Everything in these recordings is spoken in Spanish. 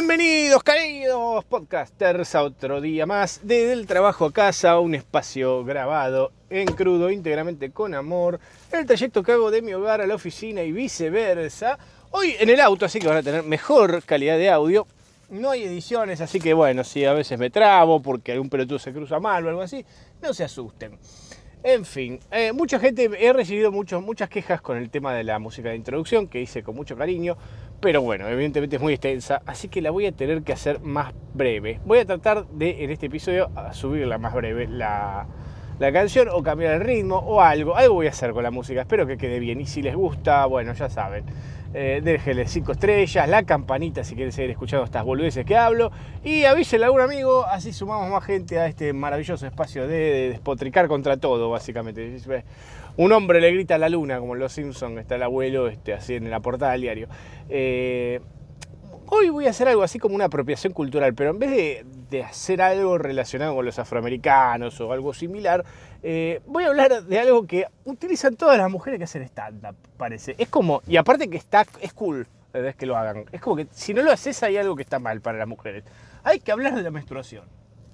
Bienvenidos, queridos podcasters, a otro día más desde el trabajo a casa, un espacio grabado en crudo, íntegramente con amor, el trayecto que hago de mi hogar a la oficina y viceversa. Hoy en el auto, así que van a tener mejor calidad de audio. No hay ediciones, así que bueno, si a veces me trabo porque algún pelotudo se cruza mal o algo así, no se asusten. En fin, eh, mucha gente, he recibido muchas quejas con el tema de la música de introducción, que hice con mucho cariño, pero bueno, evidentemente es muy extensa, así que la voy a tener que hacer más breve. Voy a tratar de, en este episodio, subirla más breve la, la canción o cambiar el ritmo o algo. Algo voy a hacer con la música, espero que quede bien. Y si les gusta, bueno, ya saben eh, déjenle 5 estrellas, la campanita si quieren seguir escuchando estas boludeces que hablo y avísenle a algún amigo, así sumamos más gente a este maravilloso espacio de, despotricar contra todo, básicamente. Un hombre le grita a la luna, como Los Simpsons, está el abuelo este, así en la portada del diario. Eh, hoy voy a hacer algo así como una apropiación cultural, pero en vez de, de hacer algo relacionado con los afroamericanos o algo similar, eh, voy a hablar de algo que utilizan todas las mujeres que hacen stand-up, parece. Es como, y aparte que está, es cool es que lo hagan. Es como que si no lo haces hay algo que está mal para las mujeres. Hay que hablar de la menstruación.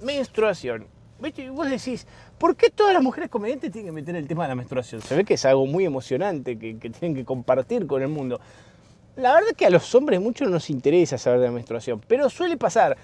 Menstruación. Y vos decís, ¿por qué todas las mujeres comediantes tienen que meter el tema de la menstruación? Se ve que es algo muy emocionante que, que tienen que compartir con el mundo. La verdad es que a los hombres mucho no nos interesa saber de la menstruación, pero suele pasar.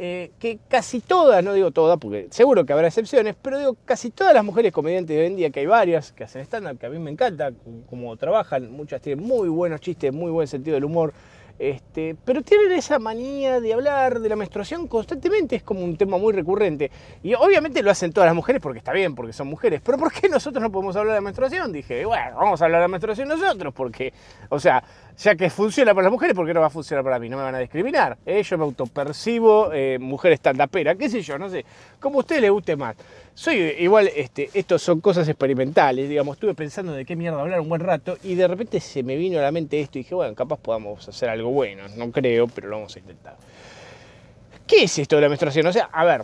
Eh, que casi todas, no digo todas, porque seguro que habrá excepciones, pero digo casi todas las mujeres comediantes de hoy en día, que hay varias que hacen stand-up, que a mí me encanta, como trabajan, muchas tienen muy buenos chistes, muy buen sentido del humor, este, pero tienen esa manía de hablar de la menstruación constantemente, es como un tema muy recurrente. Y obviamente lo hacen todas las mujeres porque está bien, porque son mujeres. Pero ¿por qué nosotros no podemos hablar de la menstruación? Dije, bueno, vamos a hablar de la menstruación nosotros, porque, o sea, ya que funciona para las mujeres, ¿por qué no va a funcionar para mí? No me van a discriminar. ¿eh? Yo me autopercibo eh, mujer estandapera, qué sé yo, no sé, como a usted le guste más. Soy igual, este, estos son cosas experimentales, digamos, estuve pensando de qué mierda hablar un buen rato y de repente se me vino a la mente esto y dije, bueno, capaz podamos hacer algo bueno, no creo, pero lo vamos a intentar. ¿Qué es esto de la menstruación? O sea, a ver,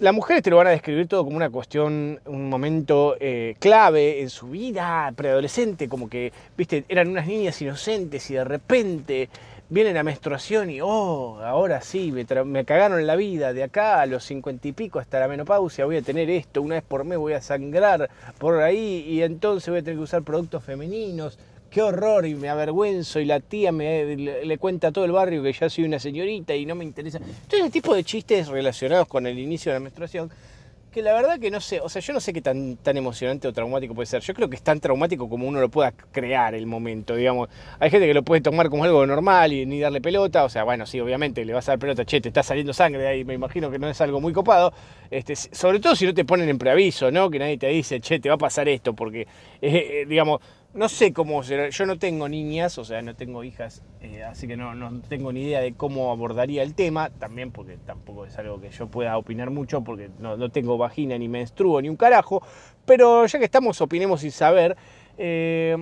las mujeres te lo van a describir todo como una cuestión, un momento eh, clave en su vida preadolescente, como que, viste, eran unas niñas inocentes y de repente viene la menstruación y, oh, ahora sí, me, me cagaron la vida, de acá a los cincuenta y pico hasta la menopausia voy a tener esto, una vez por mes voy a sangrar por ahí y entonces voy a tener que usar productos femeninos qué horror y me avergüenzo y la tía me le, cuenta a todo el barrio que ya soy una señorita y no me interesa. Todo ese tipo de chistes relacionados con el inicio de la menstruación, que la verdad que no sé, o sea, yo no sé qué tan, tan emocionante o traumático puede ser. Yo creo que es tan traumático como uno lo pueda crear el momento, digamos. Hay gente que lo puede tomar como algo normal y ni darle pelota, o sea, bueno, sí, obviamente le vas a dar pelota, che, te está saliendo sangre de ahí, me imagino que no es algo muy copado. Este, sobre todo si no te ponen en preaviso, ¿no? Que nadie te dice, che, te va a pasar esto, porque, eh, eh, digamos, no sé cómo será. Yo no tengo niñas, o sea, no tengo hijas, eh, así que no, no, tengo ni idea de cómo abordaría el tema. También porque tampoco es algo que yo pueda opinar mucho, porque no, no tengo vagina ni menstruo ni un carajo. Pero ya que estamos, opinemos sin saber. Eh,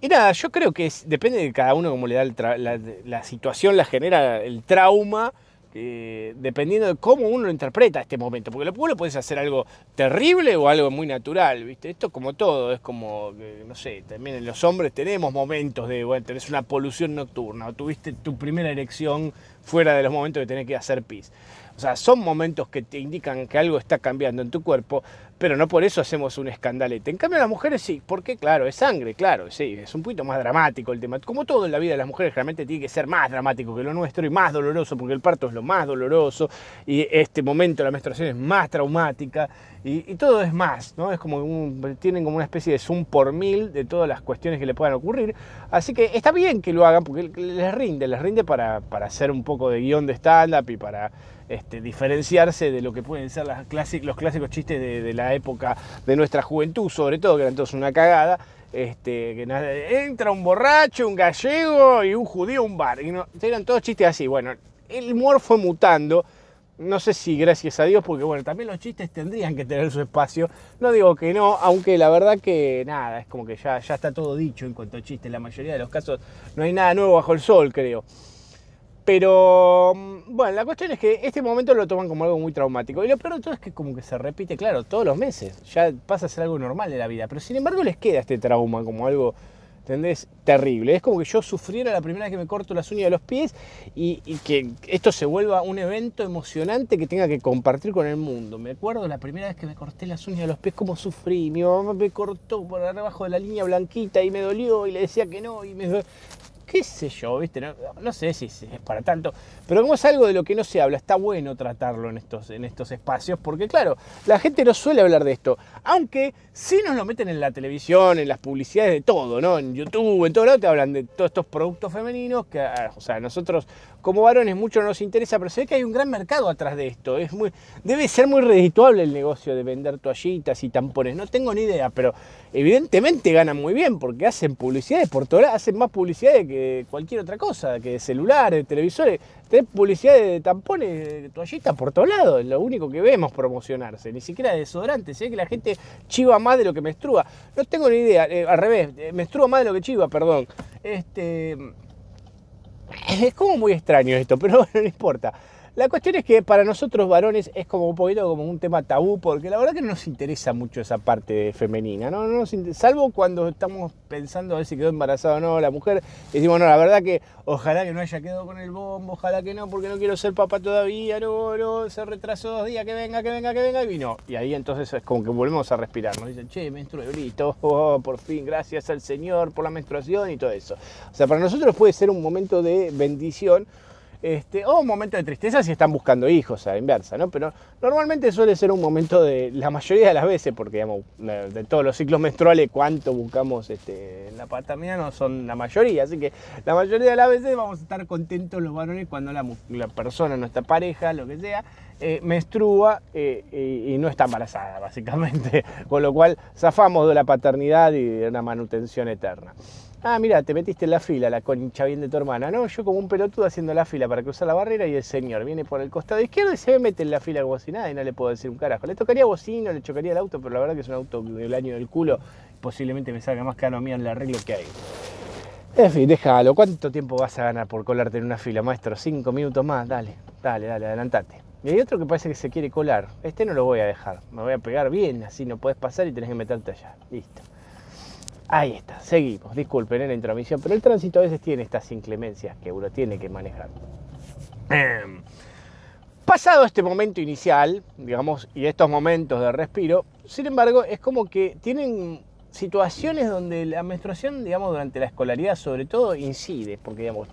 y nada, yo creo que depende de cada uno cómo le da la, la situación, la genera el trauma eh, dependiendo de cómo uno interpreta este momento, porque lo, lo puedes hacer algo terrible o algo muy natural, ¿viste? Esto como todo, es como, no sé, también en los hombres tenemos momentos de, bueno, tenés una polución nocturna, o tuviste tu primera erección fuera de los momentos de tener que hacer pis. O sea, son momentos que te indican que algo está cambiando en tu cuerpo, pero no por eso hacemos un escandalete. En cambio, las mujeres sí, porque claro, es sangre, claro, sí, es un poquito más dramático el tema. Como todo en la vida de las mujeres, realmente tiene que ser más dramático que lo nuestro y más doloroso, porque el parto es lo más doloroso y este momento, la menstruación, es más traumática y, todo es más, ¿no? Es como tienen como una especie de zoom por mil de todas las cuestiones que le puedan ocurrir. Así que está bien que lo hagan porque les rinde, les rinde para, para hacer un poco de guion de stand-up y para este, diferenciarse de lo que pueden ser los clásicos chistes de, la época de nuestra juventud, sobre todo, que eran todos una cagada. Este, que entra un borracho, un gallego y un judío a un bar. Y no, eran todos chistes así. Bueno, el humor fue mutando no sé si gracias a Dios, porque bueno, también los chistes tendrían que tener su espacio. No digo que no, aunque la verdad que nada, es como que ya, ya está todo dicho en cuanto a chistes. En la mayoría de los casos no hay nada nuevo bajo el sol, creo. Pero mm, bueno, la cuestión es que este momento lo toman como algo muy traumático. Y lo peor de todo es que como que se repite, claro, todos los meses. Ya pasa a ser algo normal de la vida. Pero sin embargo les queda este trauma como algo ¿Entendés? Terrible. Es como que yo sufriera la primera vez que me corto las uñas de los pies y, que esto se vuelva un evento emocionante que tenga que compartir con el mundo. Me acuerdo la primera vez que me corté las uñas de los pies, cómo sufrí. Mi mamá me cortó por abajo de la línea blanquita y me dolió y le decía que no y me qué sé yo, ¿viste? No, sé si, es para tanto, pero como es algo de lo que no se habla, está bueno tratarlo en estos, en estos espacios, porque claro, la gente no suele hablar de esto, aunque sí nos lo meten en la televisión, en las publicidades de todo, ¿no? En YouTube, en todo lado te hablan de todos estos productos femeninos que, ah, o sea, nosotros como varones mucho no nos interesa, pero se ve que hay un gran mercado atrás de esto. Es muy, debe ser muy redituable el negocio de vender toallitas y tampones. No tengo ni idea, pero evidentemente ganan muy bien porque hacen publicidades por todo hacen más publicidades que cualquier otra cosa, que celulares, televisores. Tenés publicidad de tampones, de toallitas por todos lados, es lo único que vemos promocionarse, ni siquiera de desodorante, sé que la gente chiva más de lo que menstrua. No tengo ni idea, eh, al revés, eh, menstrua más de lo que chiva, perdón. Este, es como muy extraño esto, pero bueno, no importa. La cuestión es que para nosotros varones es como un poquito como un tema tabú, porque la verdad que no nos interesa mucho esa parte femenina, ¿no? no salvo cuando estamos pensando a ver si quedó embarazada o no la mujer, decimos, no, la verdad que ojalá que no haya quedado con el bombo, ojalá que no, porque no quiero ser papá todavía, no, no, se retrasó dos días, que venga, que venga, que venga, y vino. Y ahí entonces es como que volvemos a respirar, nos dicen, che, menstrué, brito, oh, por fin, gracias al Señor por la menstruación y todo eso. O sea, para nosotros puede ser un momento de bendición, este, o un momento de tristeza si están buscando hijos, a la inversa, ¿no? Pero normalmente suele ser un momento de, la mayoría de las veces, porque de todos los ciclos menstruales, cuánto buscamos este, la paternidad no son la mayoría, así que la mayoría de las veces vamos a estar contentos los varones cuando la, persona, nuestra pareja, lo que sea, eh, menstrua eh, y, no está embarazada, básicamente, con lo cual zafamos de la paternidad y de una manutención eterna. Ah, mira, te metiste en la fila, la concha bien de tu hermana. No, yo como un pelotudo haciendo la fila para cruzar la barrera y el señor viene por el costado izquierdo y se me mete en la fila como si nada y no le puedo decir un carajo. Le tocaría bocino, le chocaría el auto, pero la verdad que es un auto del año del culo. Posiblemente me salga más caro a mí el arreglo que hay. En fin, déjalo. ¿Cuánto tiempo vas a ganar por colarte en una fila, maestro? Cinco minutos más. Dale, dale, dale, adelantate. Y hay otro que parece que se quiere colar. Este no lo voy a dejar. Me voy a pegar bien, así no puedes pasar y tenés que meterte allá. Listo. Ahí está, seguimos. Disculpen en la intromisión, pero el tránsito a veces tiene estas inclemencias que uno tiene que manejar. Em, pasado este momento inicial, digamos, y estos momentos de respiro, sin embargo, es como que tienen situaciones donde la menstruación, digamos, durante la escolaridad sobre todo incide, porque, digamos,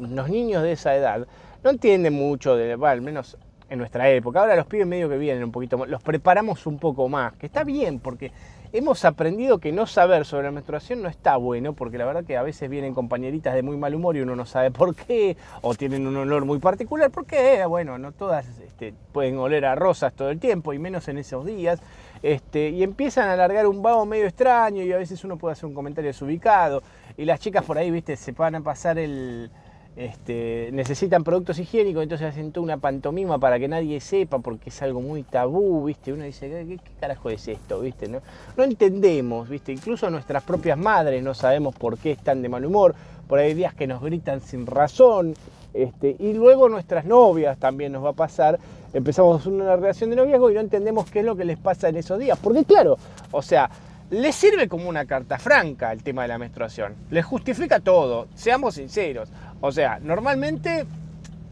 los niños de esa edad no entienden mucho, de, al menos en nuestra época. Ahora los pibes medio que vienen un poquito más, los preparamos un poco más, que está bien, porque hemos aprendido que no saber sobre la menstruación no está bueno, porque la verdad que a veces vienen compañeritas de muy mal humor y uno no sabe por qué, o tienen un olor muy particular, porque, bueno, no todas este, pueden oler a rosas todo el tiempo, y menos en esos días, este, y empiezan a alargar un vago medio extraño, y a veces uno puede hacer un comentario desubicado, y las chicas por ahí, viste, se van a pasar el este, necesitan productos higiénicos, entonces hacen toda una pantomima para que nadie sepa porque es algo muy tabú, ¿viste? Uno dice, ¿qué, carajo es esto? ¿Viste? No, entendemos, ¿viste? Incluso nuestras propias madres no sabemos por qué están de mal humor, por ahí hay días que nos gritan sin razón, este, y luego nuestras novias también nos va a pasar, empezamos una relación de noviazgo y no entendemos qué es lo que les pasa en esos días, porque claro, o sea, les sirve como una carta franca el tema de la menstruación. Les justifica todo, seamos sinceros. O sea, normalmente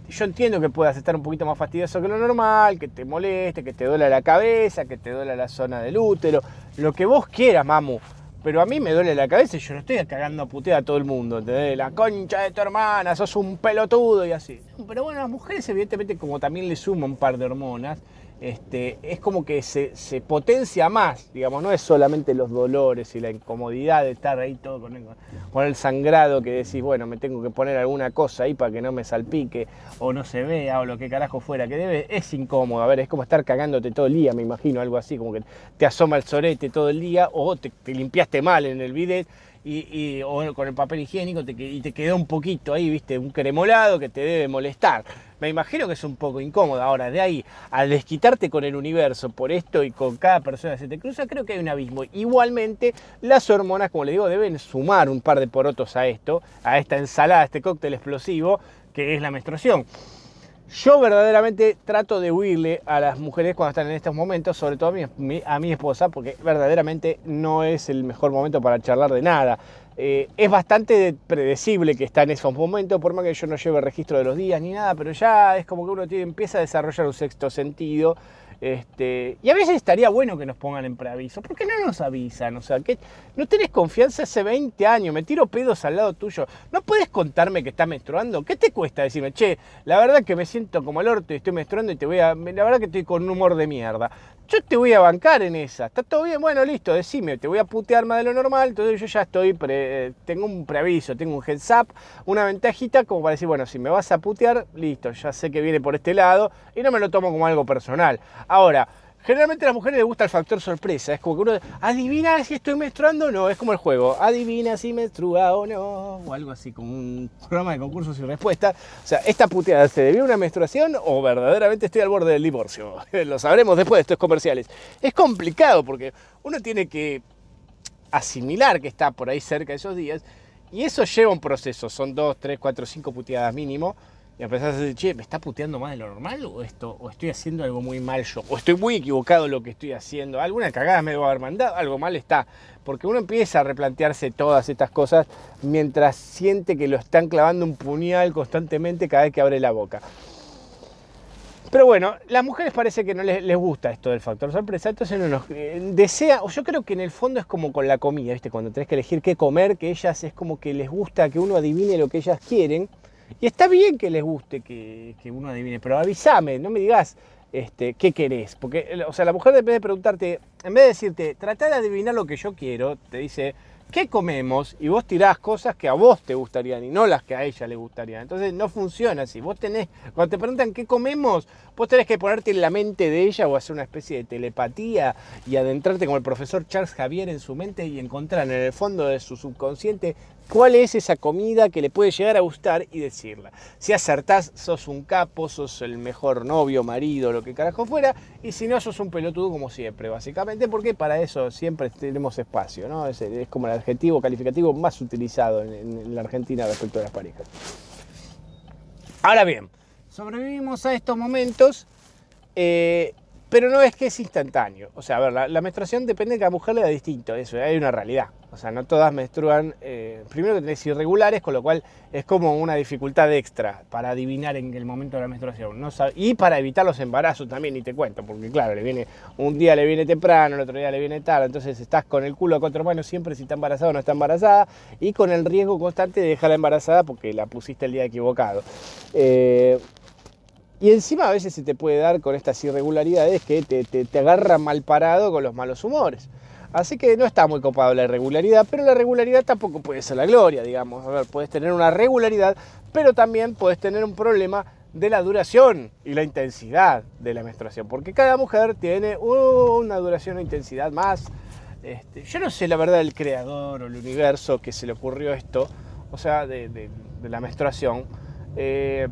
yo entiendo que puedas estar un poquito más fastidioso que lo normal, que te moleste, que te duele la cabeza, que te duele la zona del útero, lo que vos quieras, mamu. Pero a mí me duele la cabeza y yo no estoy cagando a putear a todo el mundo. La concha de tu hermana, sos un pelotudo y así. Pero bueno, las mujeres evidentemente como también le suman un par de hormonas, este, es como que se, potencia más, digamos, no es solamente los dolores y la incomodidad de estar ahí todo con el, sangrado que decís, bueno, me tengo que poner alguna cosa ahí para que no me salpique o no se vea o lo que carajo fuera que debe, es incómodo, a ver, es como estar cagándote todo el día, me imagino, algo así, como que te asoma el sorete todo el día o te, limpiaste mal en el bidet y, o con el papel higiénico y te quedó un poquito ahí, viste, un cremolado que te debe molestar. Me imagino que es un poco incómodo. Ahora, de ahí al desquitarte con el universo por esto y con cada persona que se te cruza, creo que hay un abismo. Igualmente, las hormonas, como le digo, deben sumar un par de porotos a esto, a esta ensalada, a este cóctel explosivo que es la menstruación. Yo verdaderamente trato de huirle a las mujeres cuando están en estos momentos, sobre todo a mi, a mi, esposa, porque verdaderamente no es el mejor momento para charlar de nada. eh, es bastante predecible que está en esos momentos, por más que yo no lleve registro de los días ni nada, pero ya es como que uno empieza a desarrollar un sexto sentido este, y a veces estaría bueno que nos pongan en preaviso. ¿Por qué no nos avisan? O sea, que no tenés confianza hace 20 años, me tiro pedos al lado tuyo. ¿No puedes contarme que estás menstruando? ¿Qué te cuesta decirme, che, la verdad que me siento como el orto y estoy menstruando y te voy a. La verdad que estoy con un humor de mierda yo te voy a bancar en esa. ¿Está todo bien? Bueno, listo, decime, te voy a putear más de lo normal, entonces yo ya estoy, tengo un preaviso, tengo un heads up, una ventajita como para decir, bueno, si me vas a putear, listo, ya sé que viene por este lado y no me lo tomo como algo personal. Ahora, Generalmente a las mujeres les gusta el factor sorpresa. Es como que uno adivina si estoy menstruando o no. Es como el juego. Adivina si menstrua o no. O algo así, como un programa de concursos y respuestas. O sea, ¿esta puteada se debió una menstruación o verdaderamente estoy al borde del divorcio? Lo sabremos después de estos comerciales. Es complicado porque uno tiene que asimilar que está por ahí cerca de esos días. Y eso lleva un proceso. Son dos, tres, cuatro, cinco puteadas mínimo y a decir, che, ¿me está puteando más de lo normal? ¿O, esto, ¿O estoy haciendo algo muy mal yo? ¿O estoy muy equivocado lo que estoy haciendo? ¿Alguna cagada me debo haber mandado? Algo mal está. Porque uno empieza a replantearse todas estas cosas mientras siente que lo están clavando un puñal constantemente cada vez que abre la boca. Pero bueno, las mujeres parece que no les, gusta esto del factor sorpresa, entonces no nos eh, desea, o yo creo que en el fondo es como con la comida, ¿viste? Cuando tenés que elegir qué comer, que ellas es como que les gusta que uno adivine lo que ellas quieren y está bien que les guste que, uno adivine, pero avísame, no me digas este, qué querés. Porque, o sea, la mujer en de preguntarte, en vez de decirte, trata de adivinar lo que yo quiero, te dice, ¿qué comemos? Y vos tirás cosas que a vos te gustarían y no las que a ella le gustarían. Entonces no funciona así. Vos tenés, cuando te preguntan qué comemos, vos tenés que ponerte en la mente de ella o hacer una especie de telepatía y adentrarte como el profesor Charles Javier en su mente y encontrar en el fondo de su subconsciente cuál es esa comida que le puede llegar a gustar y decirla. Si acertás, sos un capo, sos el mejor novio, marido, lo que carajo fuera, y si no, sos un pelotudo como siempre, básicamente, porque para eso siempre tenemos espacio, ¿no? Es, como el adjetivo calificativo más utilizado en, la Argentina respecto a las parejas. Ahora bien, sobrevivimos a estos momentos eh, pero no es que es instantáneo. O sea, a ver, la, menstruación depende de que a la mujer le da distinto, eso, hay una realidad. O sea, no todas menstruan, eh, primero que tenés irregulares, con lo cual es como una dificultad extra para adivinar en el momento de la menstruación. Y para evitar los embarazos también, y te cuento, porque claro, le viene, un día le viene temprano, el otro día le viene tarde, entonces estás con el culo a cuatro manos siempre si está embarazada o no está embarazada, y con el riesgo constante de dejarla embarazada porque la pusiste el día equivocado. Eh, y encima a veces se te puede dar con estas irregularidades que te, te, agarra mal parado con los malos humores. Así que no está muy copado la irregularidad, pero la regularidad tampoco puede ser la gloria, digamos. A ver, puedes tener una regularidad, pero también puedes tener un problema de la duración y la intensidad de la menstruación, porque cada mujer tiene una duración o intensidad más. Este, yo no sé la verdad el creador o el universo que se le ocurrió esto, o sea, de, la menstruación. Eh,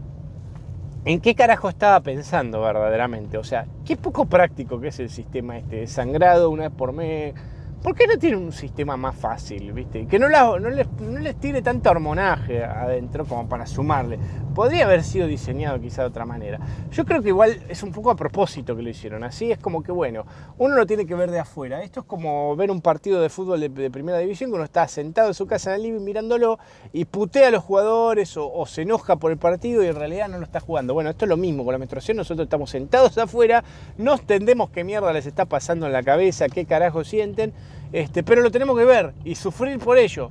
¿En qué carajo estaba pensando verdaderamente? O sea, qué poco práctico que es el sistema este de sangrado una vez por mes, ¿Por qué no tiene un sistema más fácil, viste? Que no, les, no tire tanto hormonaje adentro como para sumarle. Podría haber sido diseñado quizá de otra manera. Yo creo que igual es un poco a propósito que lo hicieron. Así es como que, bueno, uno lo tiene que ver de afuera. Esto es como ver un partido de fútbol de, primera división que uno está sentado en su casa en el living mirándolo y putea a los jugadores o, o se enoja por el partido y en realidad no lo está jugando. Bueno, esto es lo mismo con la menstruación. Nosotros estamos sentados afuera, no entendemos qué mierda les está pasando en la cabeza, qué carajo sienten este, pero lo tenemos que ver y sufrir por ello.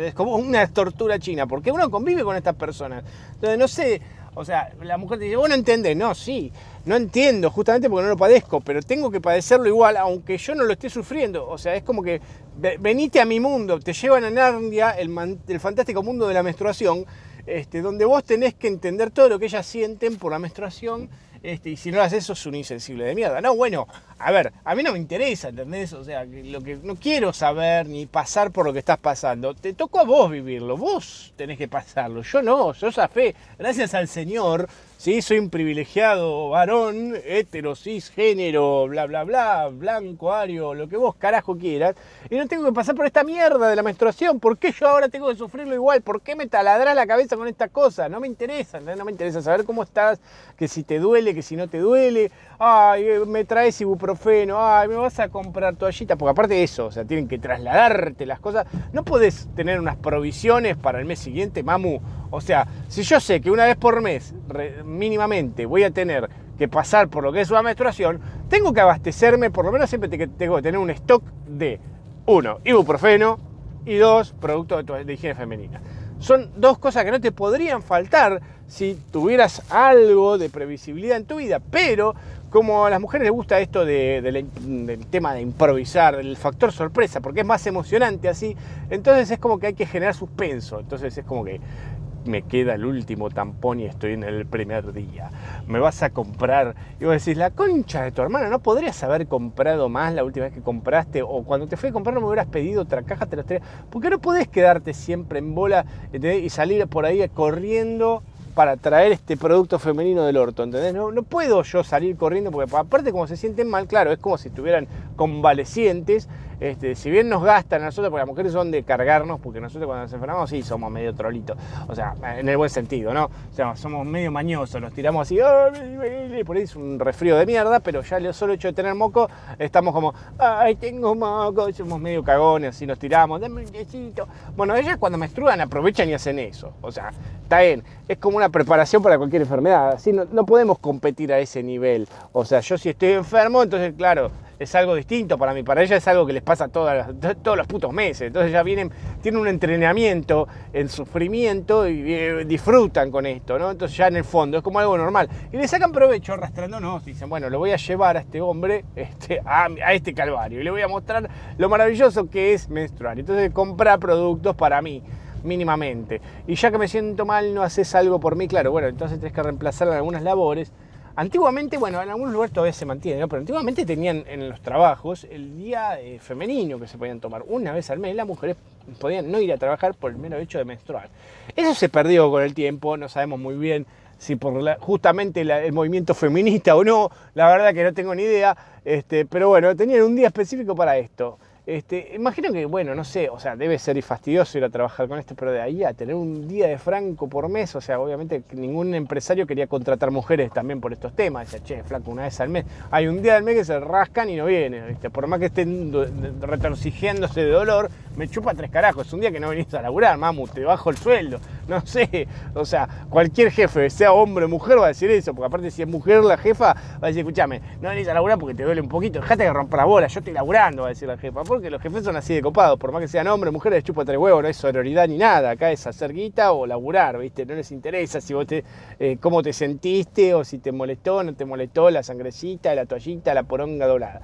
Es como una tortura china, porque uno convive con estas personas. Entonces, no sé, o sea, la mujer te dice, vos no entendés, no, sí, no entiendo, justamente porque no lo padezco, pero tengo que padecerlo igual, aunque yo no lo esté sufriendo. O sea, es como que venite a mi mundo, te llevan a Narnia, el, el fantástico mundo de la menstruación, este, donde vos tenés que entender todo lo que ellas sienten por la menstruación este, y si no lo haces, sos un insensible de mierda. No, bueno, a ver, a mí no me interesa, ¿entendés? O sea, lo que no quiero saber ni pasar por lo que estás pasando. Te tocó a vos vivirlo, vos tenés que pasarlo. Yo no, yo fe Gracias al Señor, ¿sí? Soy un privilegiado varón, hetero, cisgénero, bla, bla, bla, blanco, ario, lo que vos carajo quieras, y no tengo que pasar por esta mierda de la menstruación. ¿Por qué yo ahora tengo que sufrirlo igual? ¿Por qué me taladrás la cabeza con esta cosa? No me interesa, no me interesa saber cómo estás, que si te duele, que si no te duele. Ay, eh, me traes ibuprofeno, ay, me vas a comprar toallita, porque aparte de eso, o sea, tienen que trasladarte las cosas. No podés tener unas provisiones para el mes siguiente, mamu. O sea, si yo sé que una vez por mes, mínimamente, voy a tener que pasar por lo que es una menstruación, tengo que abastecerme, por lo menos siempre tengo que tener un stock de, uno, ibuprofeno y dos, productos de, higiene femenina. Son dos cosas que no te podrían faltar si tuvieras algo de previsibilidad en tu vida, pero como a las mujeres les gusta esto del tema de improvisar, el factor sorpresa, porque es más emocionante así, entonces es como que hay que generar suspenso, entonces es como que me queda el último tampón y estoy en el primer día. Me vas a comprar. Y vos decís, la concha de tu hermana, ¿no podrías haber comprado más la última vez que compraste? O cuando te fui a comprar no me hubieras pedido otra caja, te la estaría... ¿Por qué no podés quedarte siempre en bola y salir por ahí corriendo para traer este producto femenino del orto, ¿entendés? No, no puedo yo salir corriendo porque aparte como se sienten mal, claro, es como si estuvieran convalecientes este, si bien nos gastan a nosotros, porque las mujeres son de cargarnos, porque nosotros cuando nos enfermamos sí somos medio trolitos, o sea, en el buen sentido, ¿no? O sea, somos medio mañosos, nos tiramos así, por ahí es un resfrío de mierda, pero ya el solo hecho de tener moco, estamos como, ay, tengo moco, somos medio cagones, así nos tiramos, dame un besito. Bueno, ellas cuando menstruan aprovechan y hacen eso, o sea, está bien, es como una preparación para cualquier enfermedad, así no podemos competir a ese nivel, o sea, yo si estoy enfermo, entonces, claro, es algo distinto para mí. Para ella es algo que les pasa todos los putos meses. Entonces ya vienen, tienen un entrenamiento en sufrimiento y eh, disfrutan con esto, ¿no? Entonces ya en el fondo es como algo normal. Y le sacan provecho arrastrándonos. Dicen, bueno, lo voy a llevar a este hombre este, a, este calvario y le voy a mostrar lo maravilloso que es menstruar. Entonces compra productos para mí mínimamente. Y ya que me siento mal, no haces algo por mí, claro, bueno, entonces tienes que reemplazar algunas labores Antiguamente, bueno, en algunos lugares todavía se mantiene, pero antiguamente tenían en los trabajos el día eh, femenino que se podían tomar una vez al mes. Las mujeres podían no ir a trabajar por el mero hecho de menstruar. Eso se perdió con el tiempo, no sabemos muy bien si por justamente el movimiento feminista o no, la verdad que no tengo ni idea, este, pero bueno, tenían un día específico para esto. Este, imagino que, bueno, no sé, o sea, debe ser fastidioso ir a trabajar con esto, pero de ahí a tener un día de franco por mes, o sea, obviamente ningún empresario quería contratar mujeres también por estos temas. Decía, che, flaco, una vez al mes. Hay un día al mes que se rascan y no vienen, ¿viste? Por más que estén retorcigiéndose de dolor, me chupa tres carajos. Es un día que no venís a laburar, mamu, te bajo el sueldo. No sé, o sea, cualquier jefe, sea hombre o mujer, va a decir eso, porque aparte si es mujer la jefa, va a decir, escúchame, no venís a laburar porque te duele un poquito, dejate de romper la bola, yo estoy laburando, va a decir la jefa porque los jefes son así de copados, por más que sean hombres, mujeres, chupa tres huevos, no hay sororidad ni nada, acá es hacer guita o laburar, ¿viste? No les interesa si vos te, eh, cómo te sentiste o si te molestó no te molestó la sangrecita, la toallita, la poronga doblada.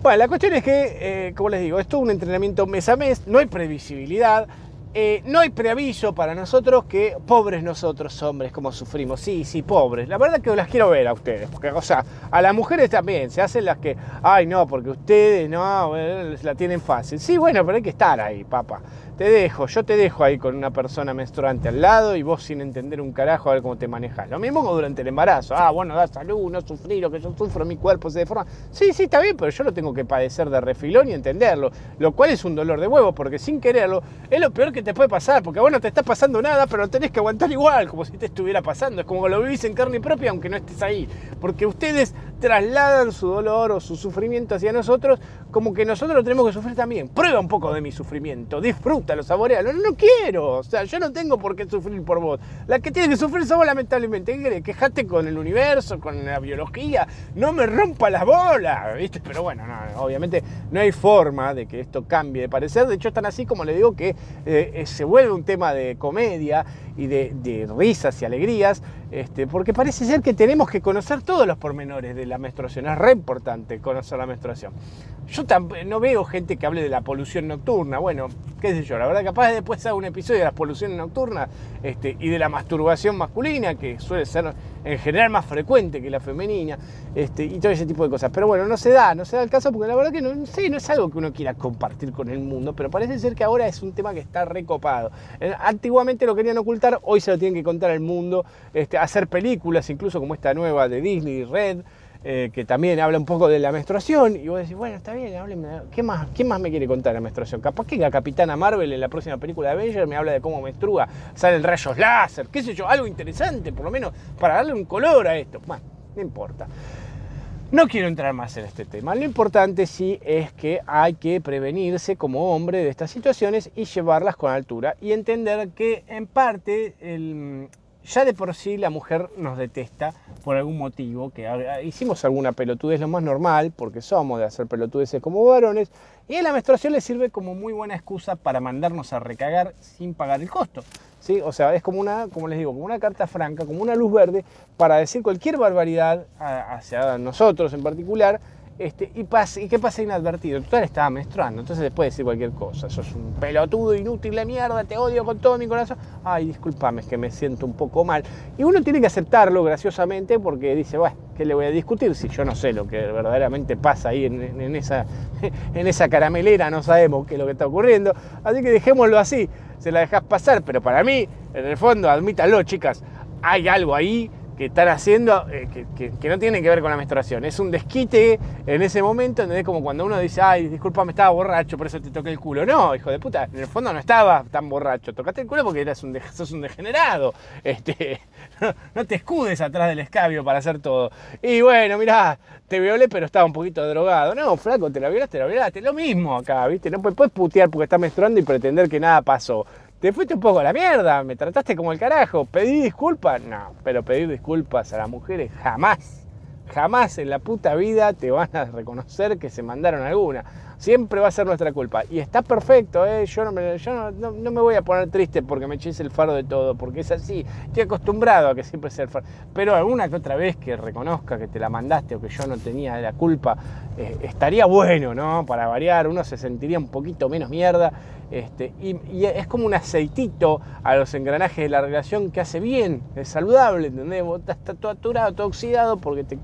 Bueno, la cuestión es que, eh, como les digo, esto es un entrenamiento mes a mes, no hay previsibilidad, eh, no hay preaviso para nosotros que pobres nosotros hombres como sufrimos. Sí, sí, pobres. La verdad que las quiero ver a ustedes. Porque, o sea, a las mujeres también se hacen las que, ay no, porque ustedes no, la tienen fácil. Sí, bueno, pero hay que estar ahí, papá te dejo, yo te dejo ahí con una persona menstruante al lado y vos sin entender un carajo a ver cómo te manejas. Lo mismo como durante el embarazo. Ah, bueno, da salud, no sufrir lo que yo sufro, mi cuerpo se deforma. Sí, sí, está bien, pero yo lo tengo que padecer de refilón y entenderlo. Lo cual es un dolor de huevo, porque sin quererlo es lo peor que te puede pasar, porque bueno, te está pasando nada, pero tenés que aguantar igual, como si te estuviera pasando. Es como lo vivís en carne propia aunque no estés ahí. Porque ustedes trasladan su dolor o su sufrimiento hacia nosotros como que nosotros lo tenemos que sufrir también. Prueba un poco de mi sufrimiento, disfrútalo, saborealo. No, no quiero, o sea, yo no tengo por qué sufrir por vos. La que tiene que sufrir somos lamentablemente. ¿Qué Quejate con el universo, con la biología, no me rompa las bolas, ¿viste? Pero bueno, obviamente no hay forma de que esto cambie de parecer. De hecho, tan así como le digo que eh, eh, se vuelve un tema de comedia y de, risas y alegrías, este, porque parece ser que tenemos que conocer todos los pormenores de la menstruación. Es re importante conocer la menstruación. Yo no veo gente que hable de la polución nocturna. Bueno, qué sé yo, la verdad capaz de después hago un episodio de la polución nocturna este, y de la masturbación masculina, que suele ser en general más frecuente que la femenina, este, y todo ese tipo de cosas. Pero bueno, no se da, no se da el caso porque la verdad que no, sé, no es algo que uno quiera compartir con el mundo, pero parece ser que ahora es un tema que está recopado. Eh, antiguamente lo querían ocultar hoy se lo tienen que contar al mundo, este, hacer películas, incluso como esta nueva de Disney, Red, eh, que también habla un poco de la menstruación, y vos decís, bueno, está bien, hábleme, ¿qué más, ¿qué más me quiere contar la menstruación? Capaz que la Capitana Marvel en la próxima película de Avengers me habla de cómo menstrua, salen rayos láser, qué sé yo, algo interesante, por lo menos para darle un color a esto. Bueno, no importa. No quiero entrar más en este tema. Lo importante sí es que hay que prevenirse como hombre de estas situaciones y llevarlas con altura y entender que en parte el, ya de por sí la mujer nos detesta por algún motivo, que hicimos alguna pelotudez lo más normal, porque somos de hacer pelotudeces como varones, y la menstruación le sirve como muy buena excusa para mandarnos a recagar sin pagar el costo. ¿sí? O sea, es como una, como les digo, como una carta franca, como una luz verde para decir cualquier barbaridad hacia nosotros en particular, este, y, pasa, ¿Y qué pasa inadvertido? Total estaba menstruando, entonces después decir cualquier cosa. Sos un pelotudo inútil de mierda, te odio con todo mi corazón. Ay, discúlpame, es que me siento un poco mal. Y uno tiene que aceptarlo graciosamente porque dice, bueno, ¿qué le voy a discutir si yo no sé lo que verdaderamente pasa ahí en, esa, en esa caramelera? No sabemos qué es lo que está ocurriendo. Así que dejémoslo así, se la dejas pasar. Pero para mí, en el fondo, admítalo, chicas, hay algo ahí que están haciendo eh, que, no tiene que ver con la menstruación. Es un desquite en ese momento, Es Como cuando uno dice, ay, disculpa, me estaba borracho, por eso te toqué el culo. No, hijo de puta, en el fondo no estaba tan borracho. Tocaste el culo porque eras un sos un degenerado. Este, no, te escudes atrás del escabio para hacer todo. Y bueno, mirá, te violé, pero estaba un poquito drogado. No, flaco, te la violaste, te la violaste. Lo mismo acá, ¿viste? No puedes putear porque estás menstruando y pretender que nada pasó te fuiste un poco a la mierda, me trataste como el carajo, pedí disculpas, no, pero pedir disculpas a las mujeres jamás, jamás en la puta vida te van a reconocer que se mandaron alguna. Siempre va a ser nuestra culpa. Y está perfecto, ¿eh? yo, no me, yo no, me voy a poner triste porque me eches el faro de todo, porque es así. Estoy acostumbrado a que siempre sea el faro. Pero alguna que otra vez que reconozca que te la mandaste o que yo no tenía la culpa, eh, estaría bueno, ¿no? Para variar, uno se sentiría un poquito menos mierda. Este, y, es como un aceitito a los engranajes de la relación que hace bien, es saludable, ¿entendés? Vos estás todo aturado, todo oxidado porque te,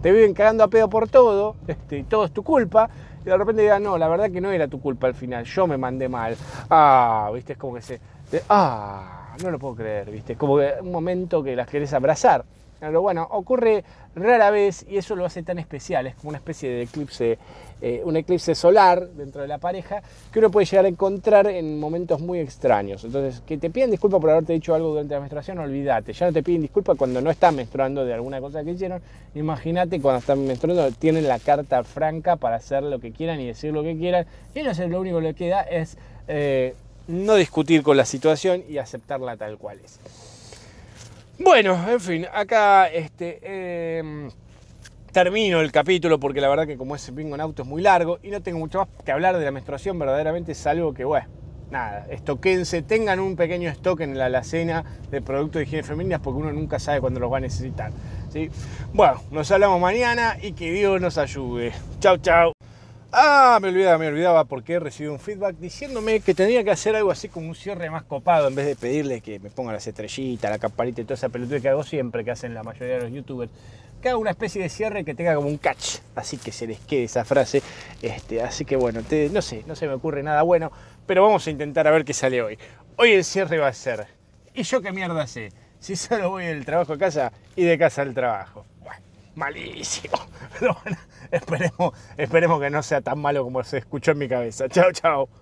te viven cagando a pedo por todo, este, y todo es tu culpa y de repente digan, no, la verdad que no era tu culpa al final, yo me mandé mal. Ah, viste, es como que se. ah, no lo puedo creer, viste, como que un momento que las querés abrazar. Pero bueno, ocurre rara vez y eso lo hace tan especial, es como una especie de eclipse, eh, un eclipse solar dentro de la pareja que uno puede llegar a encontrar en momentos muy extraños. Entonces, que te piden disculpas por haberte dicho algo durante la menstruación, olvídate, ya no te piden disculpas cuando no están menstruando de alguna cosa que hicieron. Imagínate cuando están menstruando, tienen la carta franca para hacer lo que quieran y decir lo que quieran, y no sé, lo único que queda es eh, no discutir con la situación y aceptarla tal cual es. Bueno, en fin, acá este, em, termino el capítulo porque la verdad que como ese pingo en auto es muy largo y no tengo mucho más que hablar de la menstruación, verdaderamente es algo que, bueno, nada, estoquense, tengan un pequeño stock en la alacena de productos de higiene femeninas porque uno nunca sabe cuándo los va a necesitar. Bueno, nos hablamos mañana y que Dios nos ayude. Chau, chau. Ah, me olvidaba, me olvidaba porque he recibido un feedback diciéndome que tendría que hacer algo así como un cierre más copado en vez de pedirle que me ponga las estrellitas, la campanita y toda esa pelotuda que hago siempre, que hacen la mayoría de los youtubers. Que haga una especie de cierre que tenga como un catch, así que se les quede esa frase. Este, así que bueno, no sé, no se me ocurre nada bueno, pero vamos a intentar a ver qué sale hoy. Hoy el cierre va a ser, ¿y yo qué mierda sé? Si solo voy del trabajo a casa y de casa al trabajo. Malísimo. Pero bueno, esperemos, esperemos que no sea tan malo como se escuchó en mi cabeza. Chao, chao.